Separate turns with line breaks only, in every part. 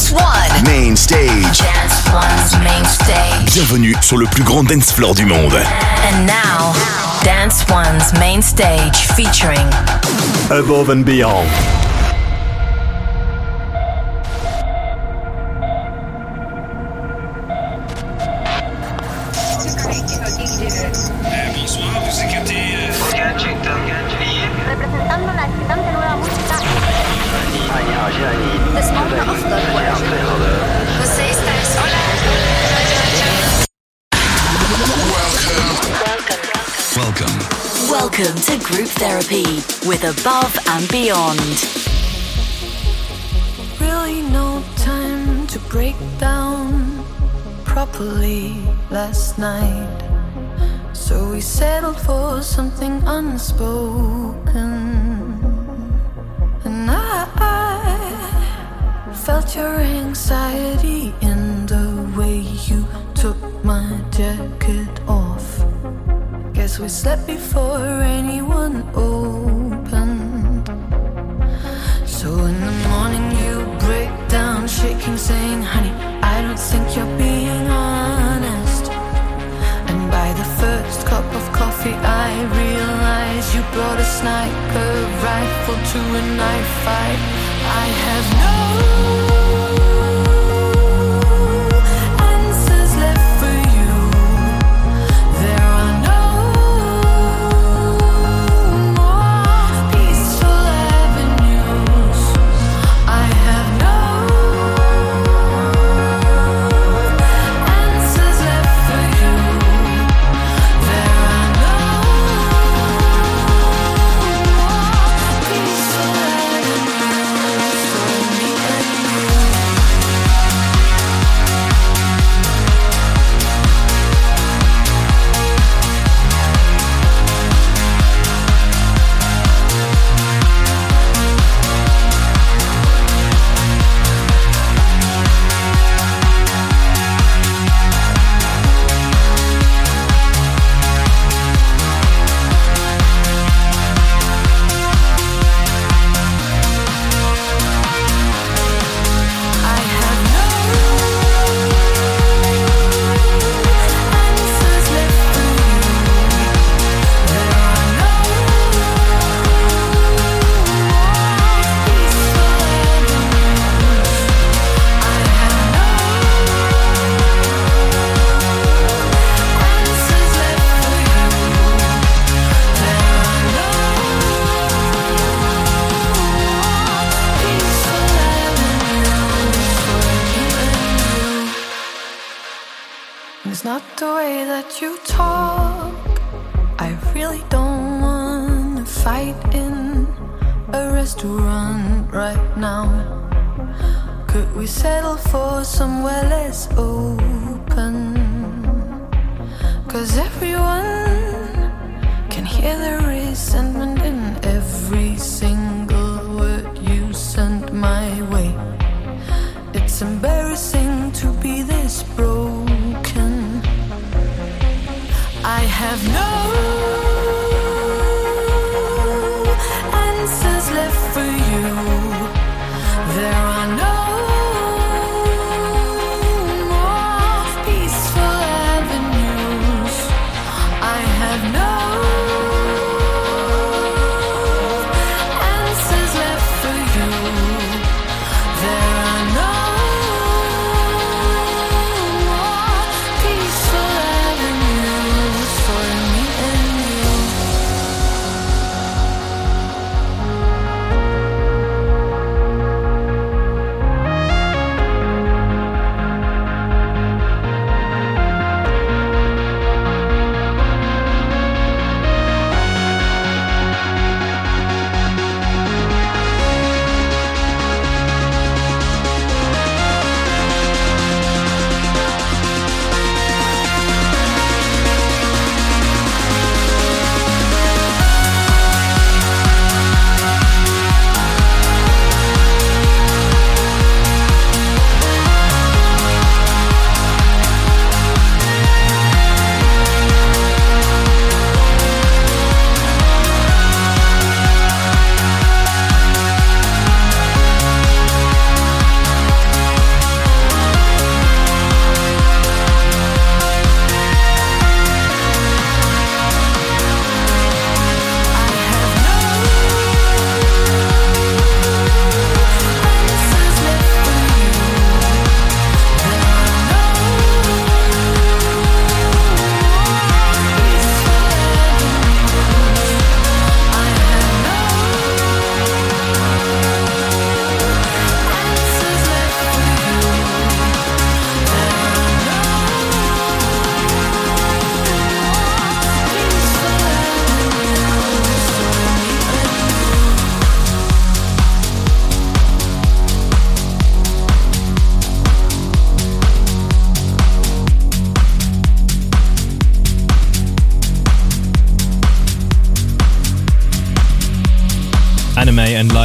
Dance One.
Main stage.
Dance One's main stage.
Bienvenue sur le plus grand dance floor du monde.
And now, Dance One's main stage featuring
Above and Beyond.
With Above and Beyond.
really no time to break down properly last night. So we settled for something unspoken. And I, felt your anxiety in the way you took my jacket off. Guess we slept before anyone opened. In the morning you break down, shaking, saying, Honey, I don't think you're being honest. And by the first cup of coffee, I realize you brought a sniper rifle to a knife fight. I have no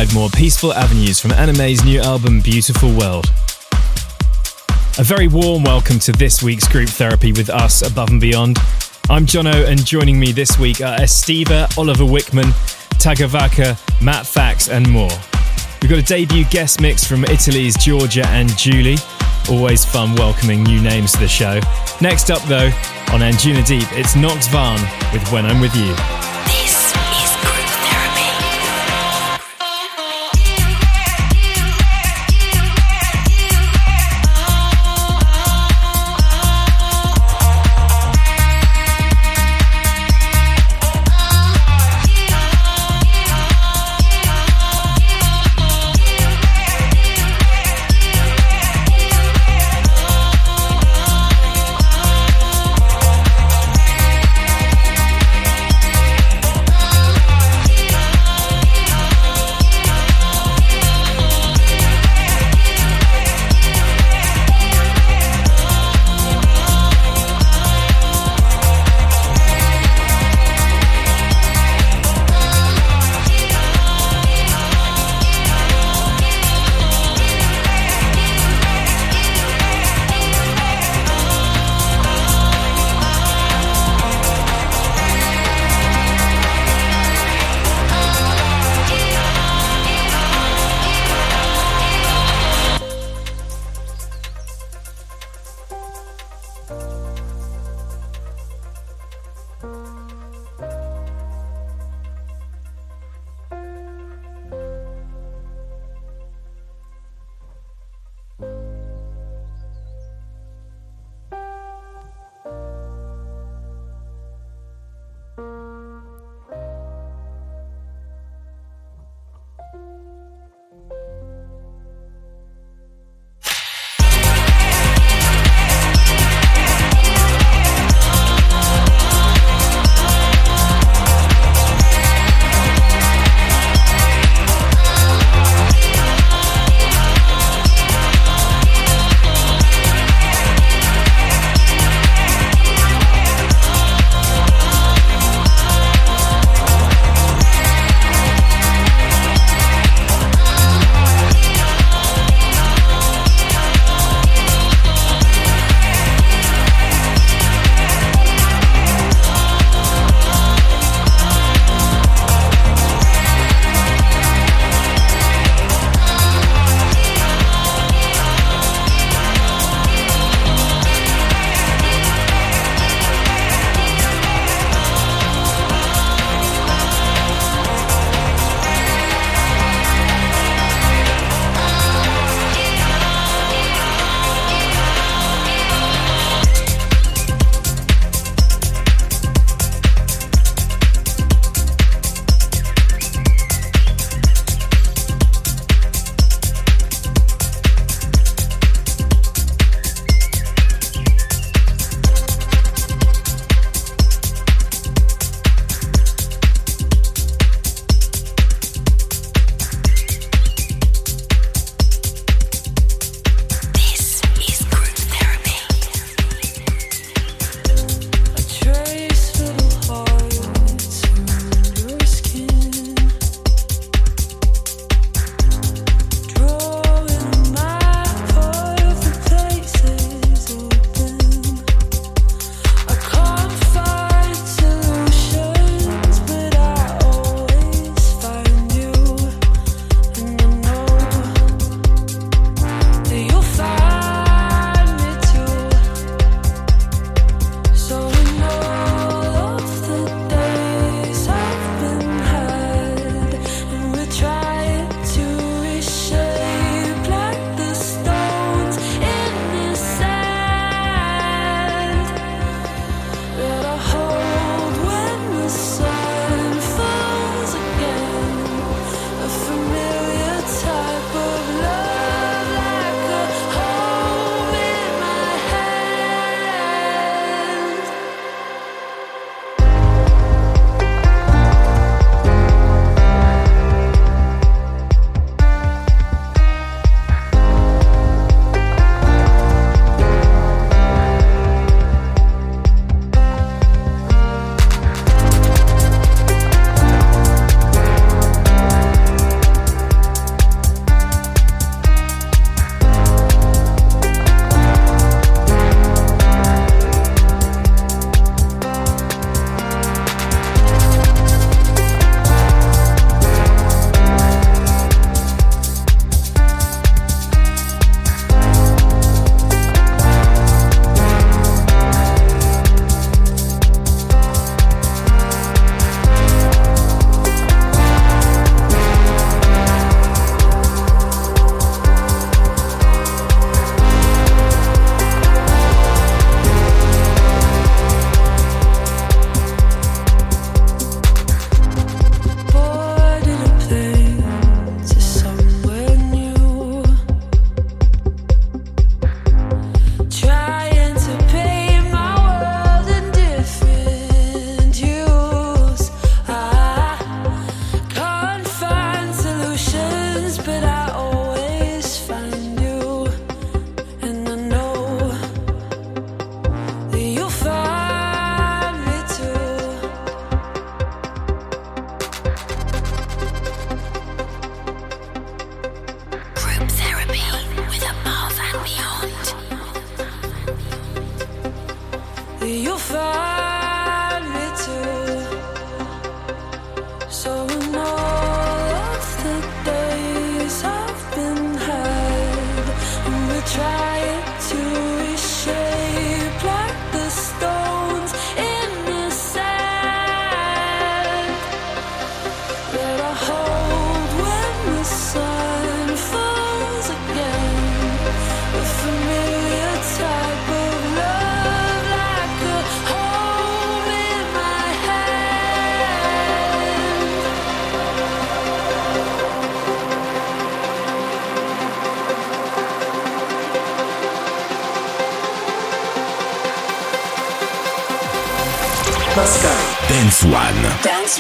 Lydmore, Peaceful Avenues from Anime's new album Beautiful World. A very warm welcome to this week's group therapy with us above and beyond. I'm Jono, and joining me this week are Estiva, Oliver Wickman, Tagavaka, Matt Fax, and more. We've got a debut guest mix from Italy's Georgia and Julie. Always fun welcoming new names to the show. Next up, though, on Anjuna Deep, it's Nox Vahn with When I'm With You.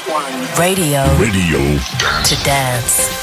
Radio.
Radio.
To dance.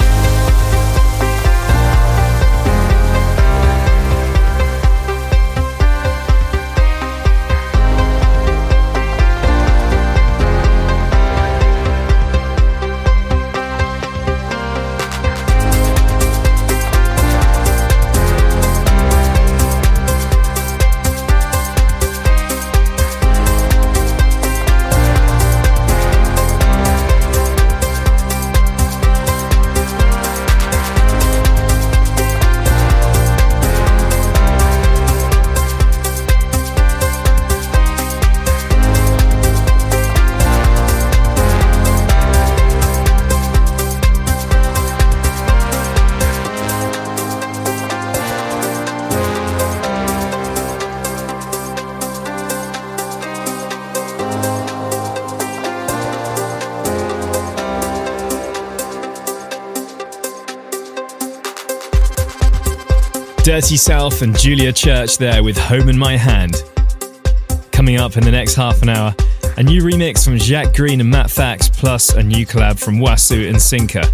Dirty South and Julia Church there with Home in My Hand. Coming up in the next half an hour, a new remix from Jacques Greene and Matt Fax, plus a new collab from Wasu and Sinker.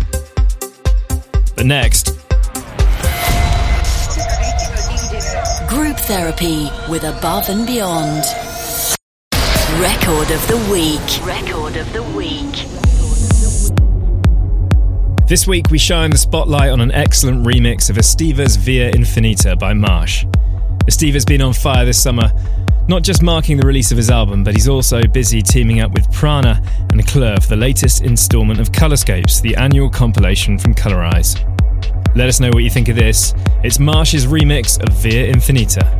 But next,
Group Therapy with Above and Beyond. Record of the Week. Record of the Week.
This week we shine the spotlight on an excellent remix of Estiva's Via Infinita by Marsh. Estiva's been on fire this summer, not just marking the release of his album, but he's also busy teaming up with Prana and Klur for the latest instalment of Colorscapes, the annual compilation from Colorize. Let us know what you think of this. It's Marsh's remix of Via Infinita.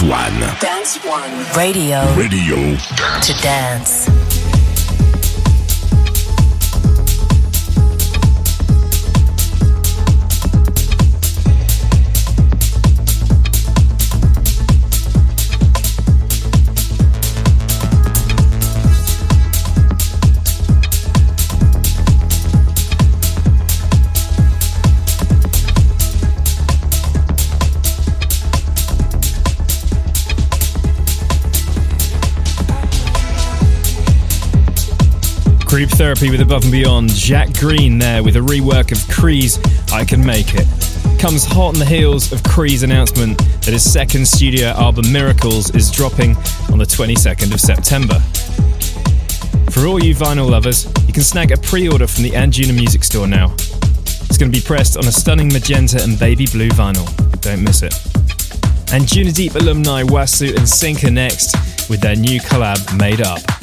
Dance One.
Dance One. Radio.
Radio.
To dance.
Group Therapy with Above and Beyond. Jacques Greene there with a rework of Cree's I Can Make It. Comes hot on the heels of Cree's announcement that his second studio album Miracles is dropping on the 22nd of September. For all you vinyl lovers, you can snag a pre order from the Anjuna Music Store now. It's going to be pressed on a stunning magenta and baby blue vinyl. Don't miss it. Anjuna Deep alumni Wasu and Sinker next with their new collab Made Up.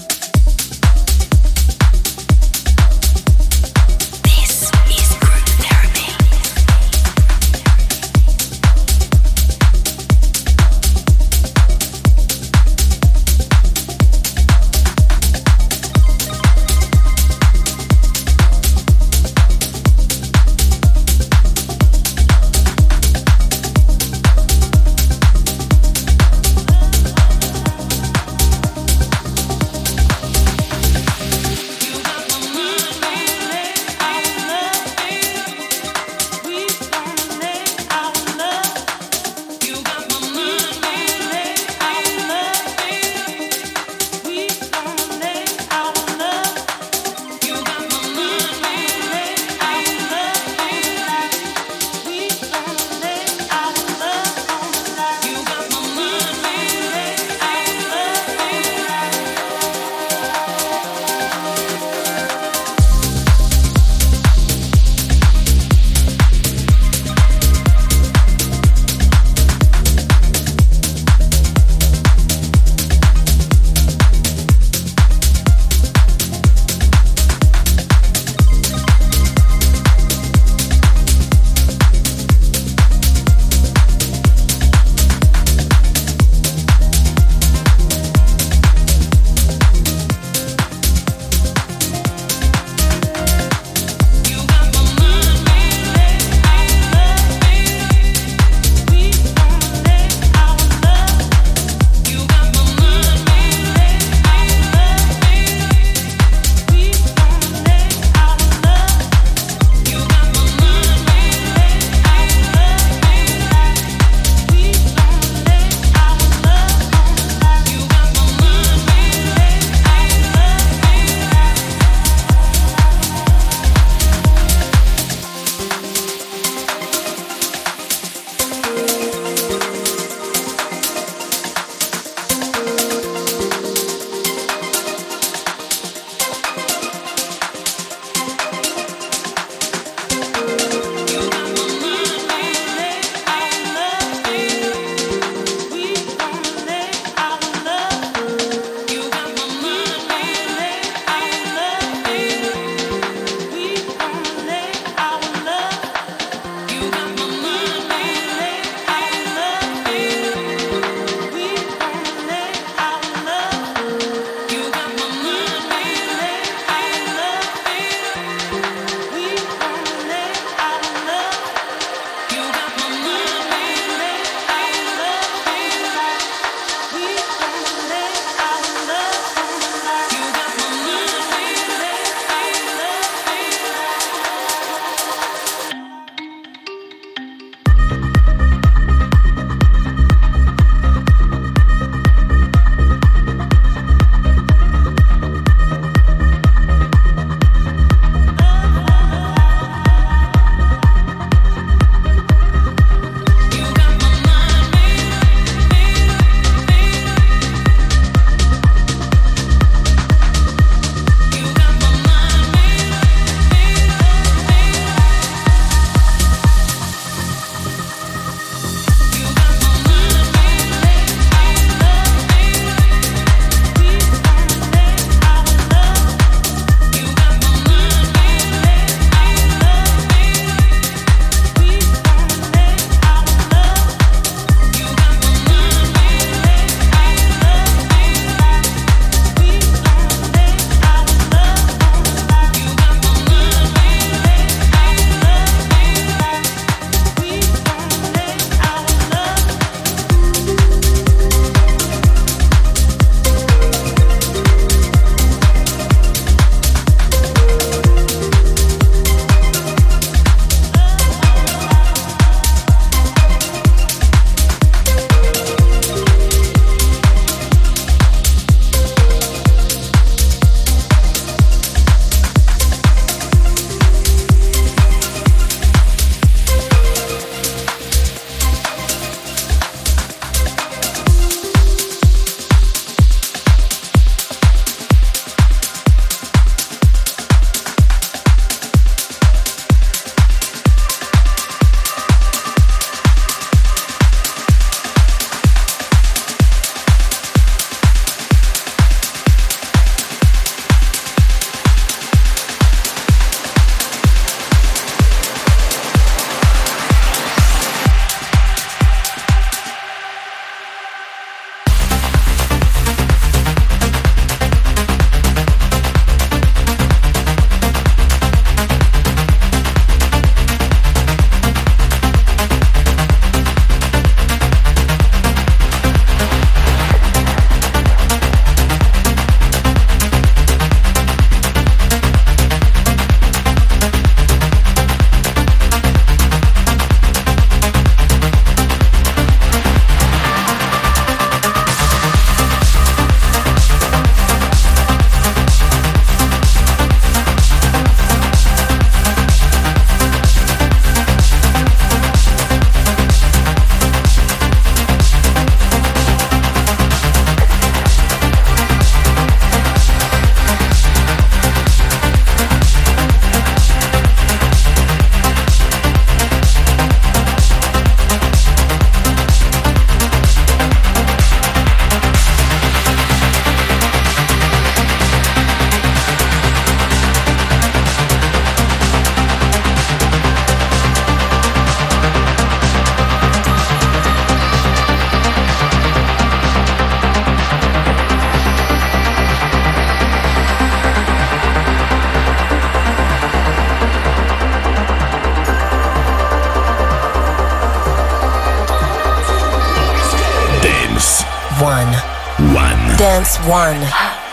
One,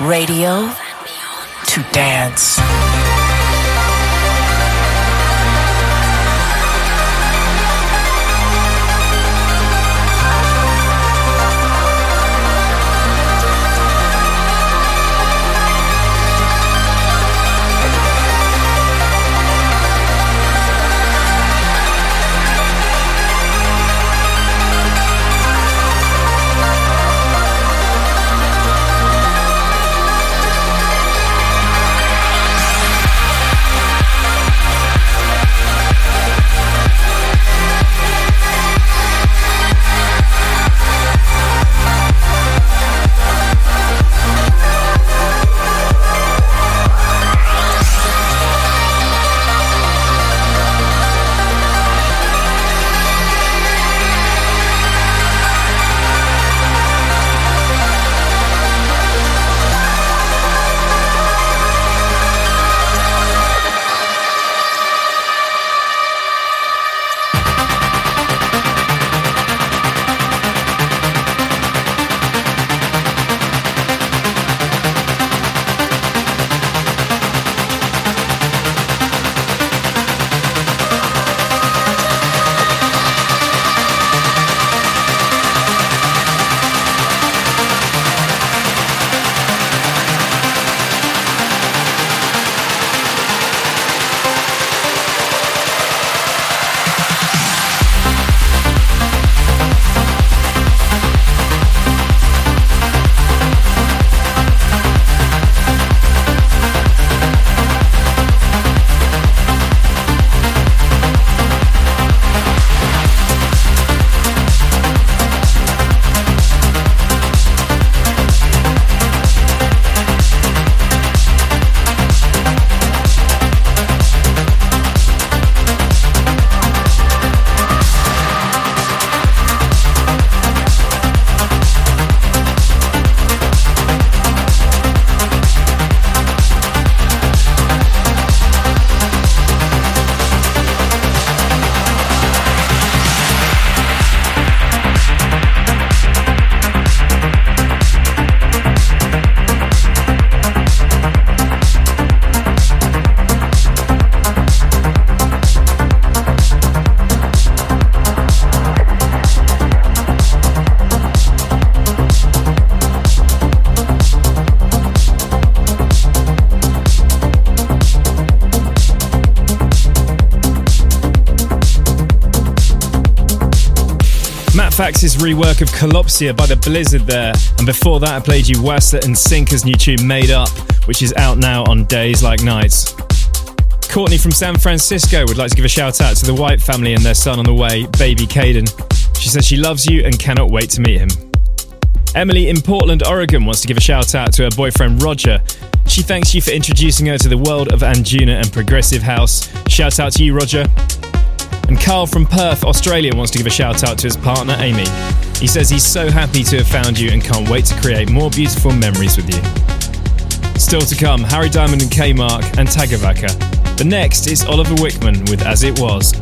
radio to
Fax's rework of Collapsia by the Blizzard there. And before that, I played you Wassa and Sinker's new tune Made Up, which is out now on Days Like Nights. Courtney from San Francisco would like to give a shout out to the White family and their son on the way, baby Caden. She says she loves you and cannot wait to meet him. Emily in Portland, Oregon wants to give a shout out to her boyfriend Roger. She thanks you for introducing her to the world of Anjuna and progressive house. Shout out to you, Roger. And Carl from Perth, Australia wants to give a shout out to his partner Amy. He says he's so happy to have found you and can't wait to create more beautiful memories with you. Still to come, Harry Diamond and K Mark and Tagavaka. The next is Oliver Wickman with As It Was.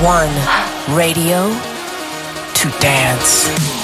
One. Radio to dance.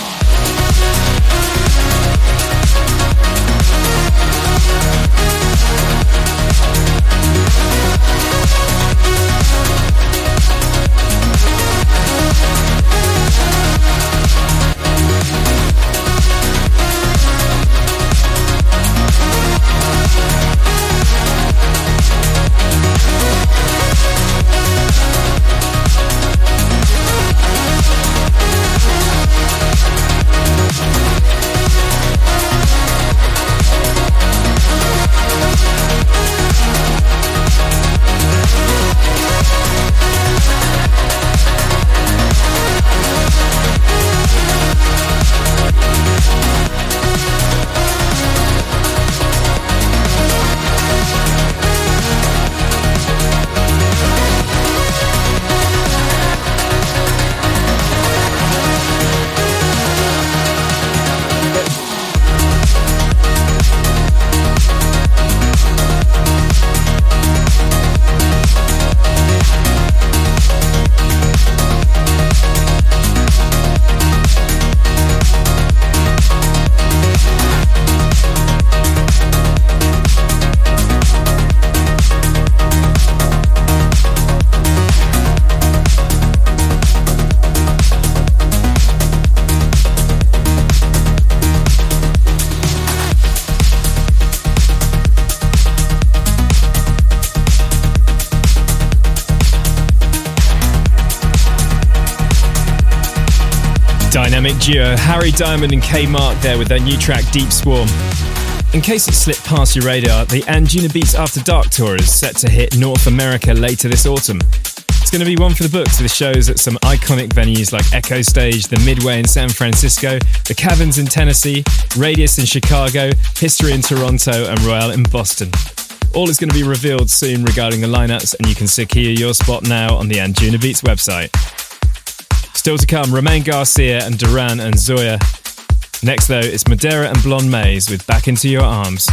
Duo Harry Diamond and K Mark there with their new track Deep Swarm. In case it slipped past your radar, the Anjuna Beats After Dark tour is set to hit North America later this autumn. It's going to be one for the books with shows at some iconic venues like Echo Stage, the Midway in San Francisco, the Caverns in Tennessee, Radius in Chicago, History in Toronto, and Royal in Boston. All is going to be revealed soon regarding the lineups, and you can secure your spot now on the Anjuna Beats website. Still to come, Romain Garcia and Duran and Zoya. Next, though, it's Madeira and Blonde Maze with Back Into Your Arms.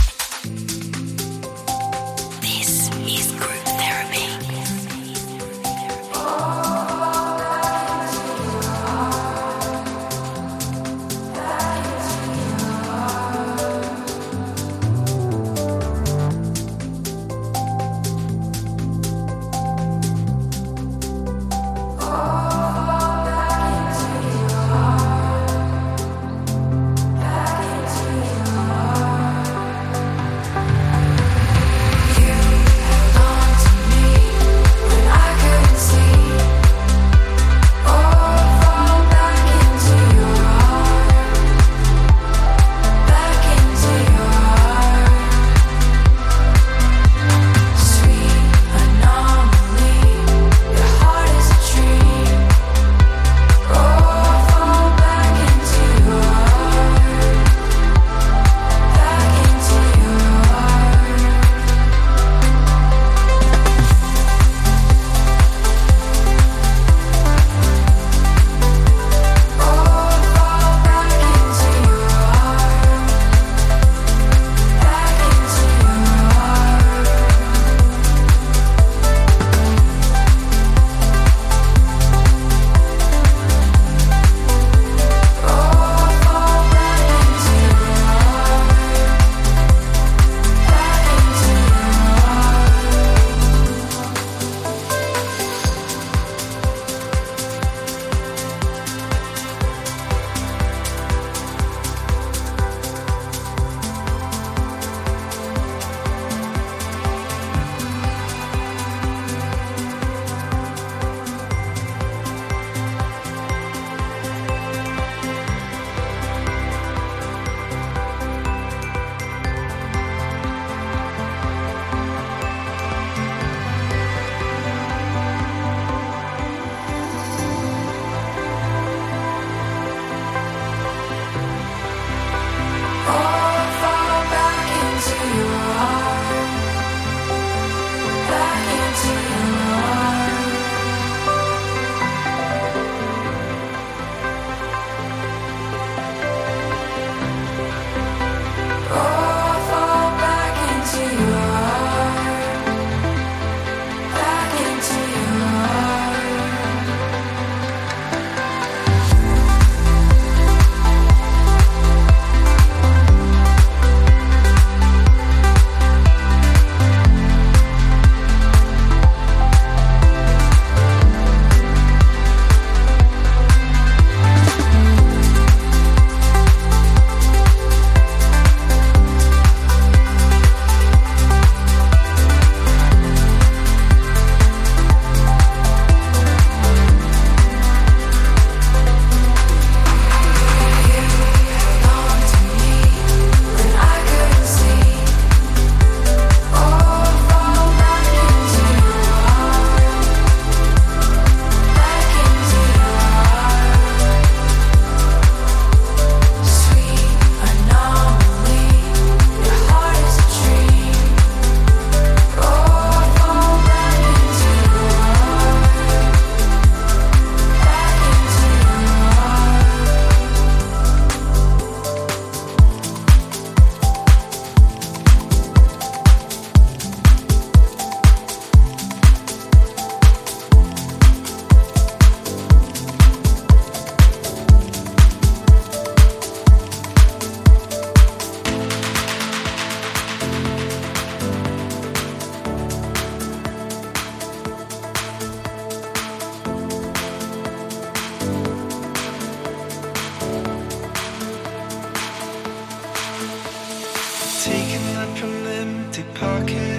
pocket.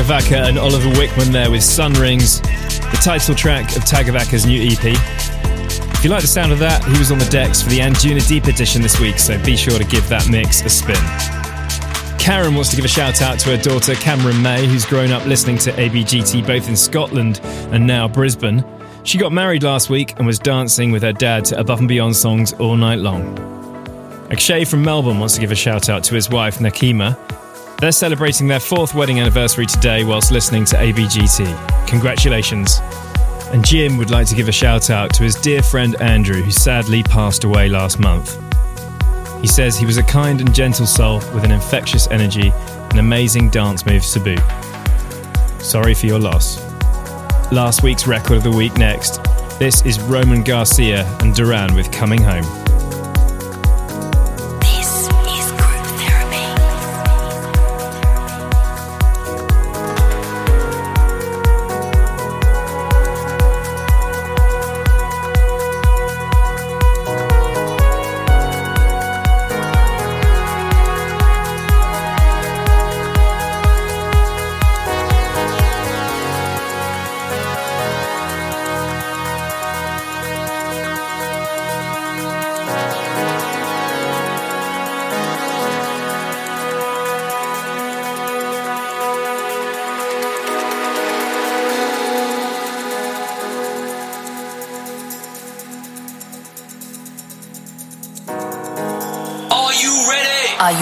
Tagavaka and Oliver Wickman there with Sun Rings, the title track of Tagavaka's new EP. If you like the sound of that, he was on the decks for the Anjuna Deep edition this week, so be sure to give that mix a spin. Karen wants to give a shout out to her daughter Cameron May, who's grown up listening to ABGT both in Scotland and now Brisbane. She got married last week and was dancing with her dad to Above and Beyond songs all night long. Akshay from Melbourne wants to give a shout out to his wife Nakima, they're celebrating their fourth wedding anniversary today whilst listening to ABGT. Congratulations. And Jim would like to give a shout out to his dear friend Andrew, who sadly passed away last month. He says he was a kind and gentle soul with an infectious energy and amazing dance moves to boot. Sorry for your loss. Last week's record of the week next. This is Romain Garcia and Duran with Coming Home.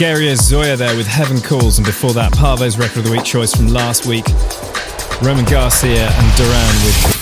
Bulgaria Zoya there with Heaven Calls, and before that, Paavo's Record of the Week choice from last week, Romain Garcia and Duran with